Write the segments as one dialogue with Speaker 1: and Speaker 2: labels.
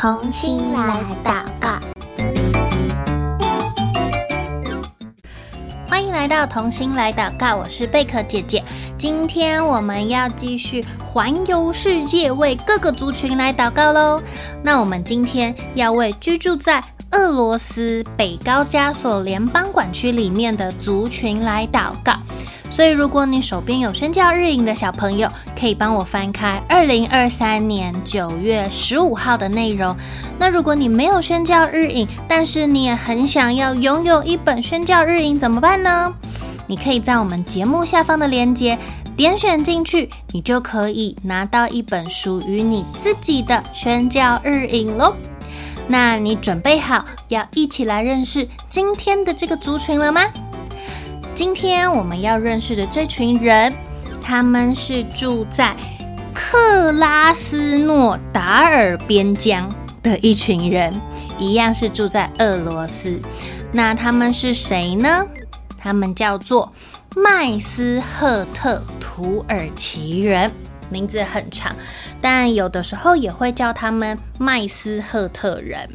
Speaker 1: 同心来祷告，欢迎来到同心来祷告。我是贝壳姐姐，今天我们要继续环游世界，为各个族群来祷告喽。那我们今天要为居住在俄罗斯北高加索联邦管区里面的族群来祷告。所以，如果你手边有宣教日影的小朋友，可以帮我翻开二零二三年九月十五号的内容。那如果你没有宣教日影，但是你也很想要拥有一本宣教日影，怎么办呢？你可以在我们节目下方的链接点选进去，你就可以拿到一本属于你自己的宣教日影喽。那你准备好要一起来认识今天的这个族群了吗？今天我们要认识的这群人，他们是住在克拉斯诺达尔边疆的一群人，一样是住在俄罗斯。那他们是谁呢？他们叫做麦斯赫特土耳其人，名字很长，但有的时候也会叫他们麦斯赫特人。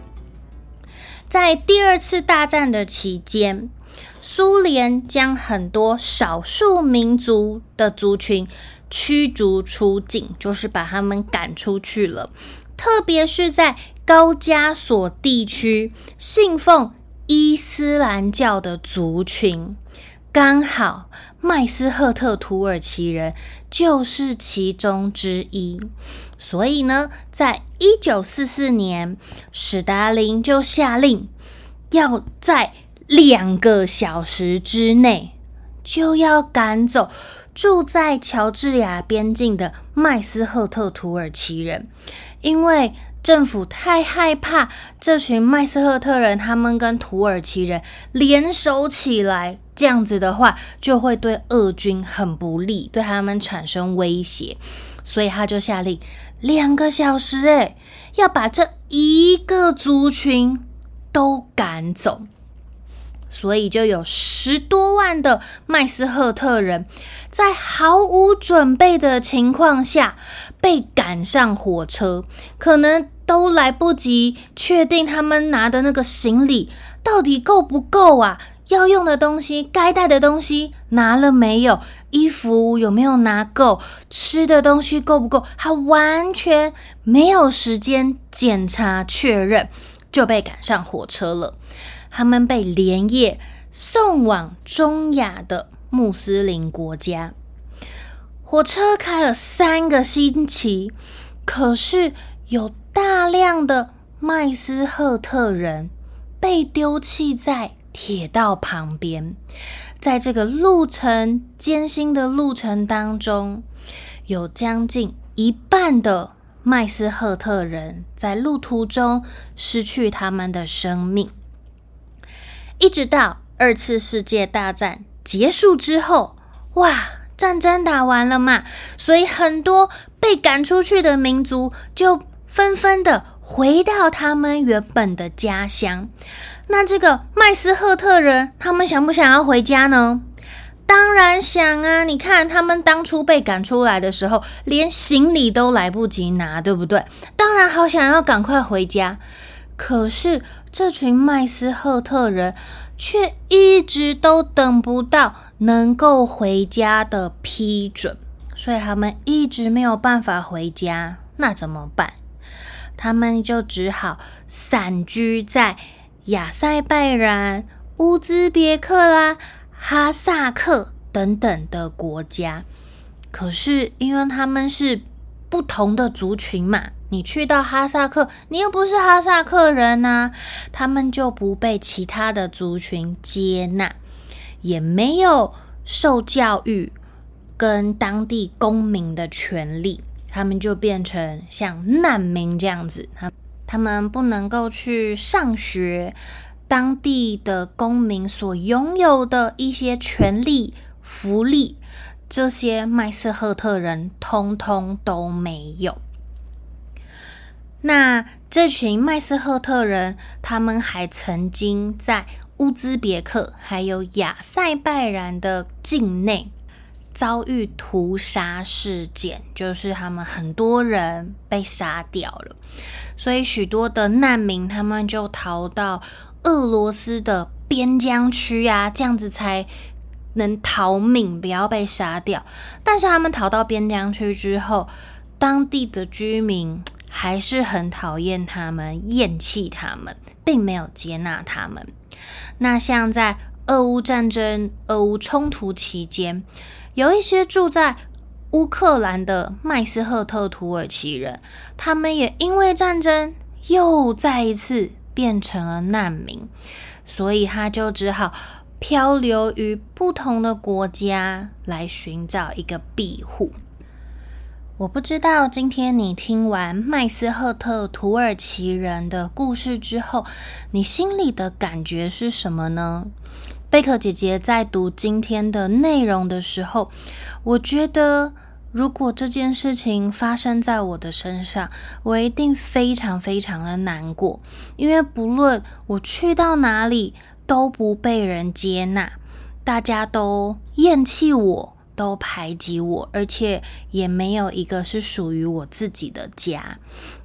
Speaker 1: 在第二次大战的期间，苏联将很多少数民族的族群驱逐出境，就是把他们赶出去了。特别是在高加索地区信奉伊斯兰教的族群，刚好麦斯赫特土耳其人就是其中之一。所以呢，在一九四四年，史达林就下令要在两个小时之内就要赶走。住在乔治亚边境的麦斯赫特土耳其人，因为政府太害怕这群麦斯赫特人，他们跟土耳其人联手起来，这样子的话就会对俄军很不利，对他们产生威胁，所以他就下令两个小时，诶，要把这一个族群都赶走。所以就有十多万的麦斯赫特人，在毫无准备的情况下被赶上火车，可能都来不及确定他们拿的那个行李到底够不够啊？要用的东西、该带的东西拿了没有？衣服有没有拿够？吃的东西够不够？还完全没有时间检查确认，就被赶上火车了。他们被连夜送往中亚的穆斯林国家，火车开了三个星期，可是有大量的麦斯赫特人被丢弃在铁道旁边。在这个路程艰辛的路程当中，有将近一半的麦斯赫特人在路途中失去他们的生命。一直到二次世界大战结束之后，哇，战争打完了嘛，所以很多被赶出去的民族就纷纷的回到他们原本的家乡。那这个麦斯赫特人，他们想不想要回家呢？当然想啊！你看他们当初被赶出来的时候，连行李都来不及拿，对不对？当然好想要赶快回家。可是这群麦斯赫特人却一直都等不到能够回家的批准，所以他们一直没有办法回家。那怎么办？他们就只好散居在亚塞拜然、乌兹别克啦、哈萨克等等的国家。可是因为他们是不同的族群嘛。你去到哈萨克，你又不是哈萨克人呐、他们就不被其他的族群接纳，也没有受教育跟当地公民的权利，他们就变成像难民这样子，他他们不能够去上学，当地的公民所拥有的一些权利、福利，这些麦斯赫特人通通都没有。那这群麦斯赫特人，他们还曾经在乌兹别克还有亚塞拜然的境内遭遇屠杀事件，就是他们很多人被杀掉了，所以许多的难民他们就逃到俄罗斯的边疆区啊，这样子才能逃命，不要被杀掉。但是他们逃到边疆区之后，当地的居民还是很讨厌他们，厌弃他们，并没有接纳他们。那像在俄乌战争、俄乌冲突期间，有一些住在乌克兰的麦斯赫特土耳其人，他们也因为战争又再一次变成了难民，所以他就只好漂流于不同的国家来寻找一个庇护。我不知道今天你听完麦斯赫特土耳其人的故事之后，你心里的感觉是什么呢？贝克姐姐在读今天的内容的时候，我觉得如果这件事情发生在我的身上，我一定非常非常的难过，因为不论我去到哪里都不被人接纳，大家都厌弃我。都排挤我，而且也没有一个是属于我自己的家。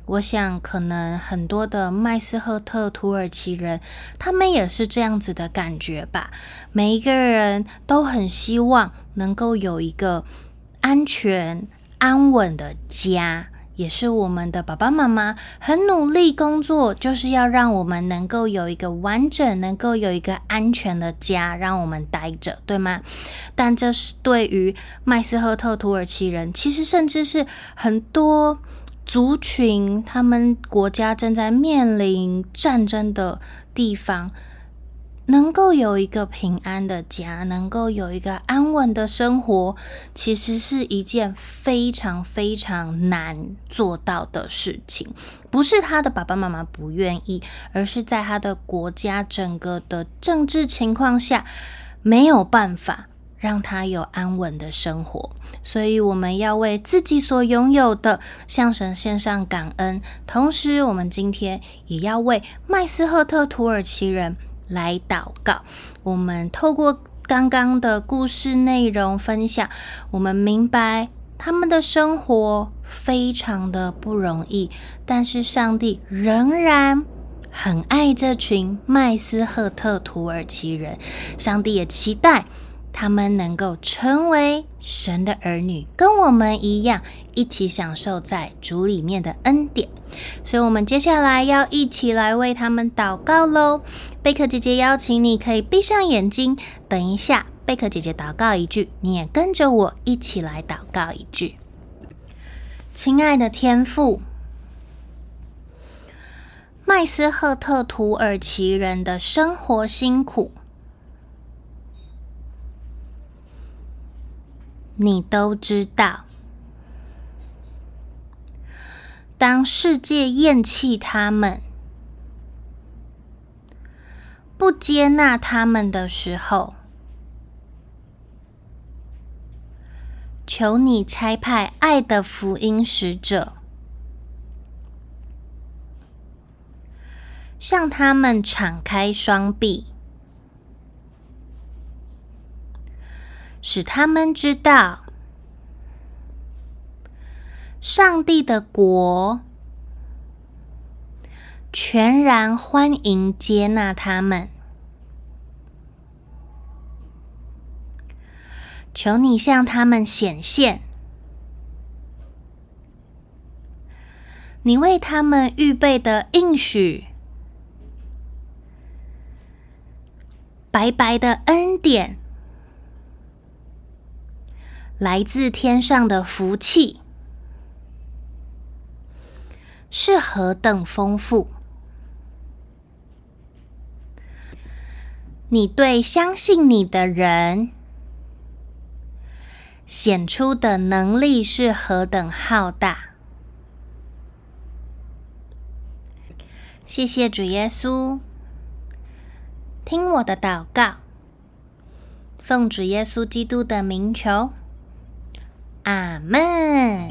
Speaker 1: 我想，可能很多的麦斯赫特土耳其人，他们也是这样子的感觉吧。每一个人都很希望能够有一个安全、安稳的家。也是我们的爸爸妈妈很努力工作，就是要让我们能够有一个完整、能够有一个安全的家，让我们待着，对吗？但这是对于麦斯赫特土耳其人，其实甚至是很多族群，他们国家正在面临战争的地方。能够有一个平安的家，能够有一个安稳的生活，其实是一件非常非常难做到的事情。不是他的爸爸妈妈不愿意，而是在他的国家整个的政治情况下，没有办法让他有安稳的生活。所以，我们要为自己所拥有的向神献上感恩，同时，我们今天也要为麦斯赫特土耳其人。来祷告。我们透过刚刚的故事内容分享，我们明白他们的生活非常的不容易，但是上帝仍然很爱这群麦斯赫特土耳其人。上帝也期待。他们能够成为神的儿女，跟我们一样，一起享受在主里面的恩典。所以，我们接下来要一起来为他们祷告喽。贝克姐姐邀请你，可以闭上眼睛。等一下，贝克姐姐祷告一句，你也跟着我一起来祷告一句。亲爱的天父，麦斯赫特土耳其人的生活辛苦。你都知道，当世界厌弃他们、不接纳他们的时候，求你差派爱的福音使者，向他们敞开双臂。使他们知道，上帝的国全然欢迎接纳他们。求你向他们显现，你为他们预备的应许，白白的恩典。来自天上的福气是何等丰富！你对相信你的人显出的能力是何等浩大！谢谢主耶稣，听我的祷告，奉主耶稣基督的名求。阿门。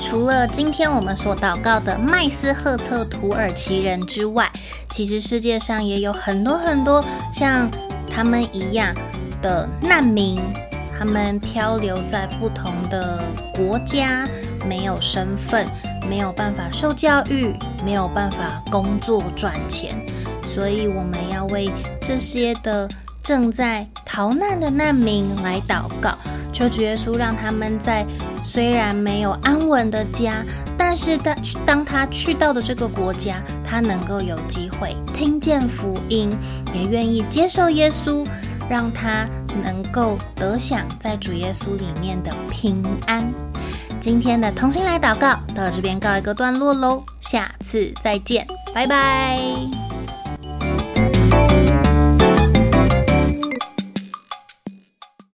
Speaker 1: 除了今天我们所祷告的麦斯赫特土耳其人之外，其实世界上也有很多很多像他们一样的难民，他们漂流在不同的国家，没有身份，没有办法受教育，没有办法工作赚钱，所以我们要为这些的正在逃难的难民来祷告，求主耶稣让他们在虽然没有安稳的家，但是当当他去到的这个国家，他能够有机会听见福音，也愿意接受耶稣。让他能够得享在主耶稣里面的平安。今天的同心来祷告到这边告一个段落喽，下次再见，拜拜。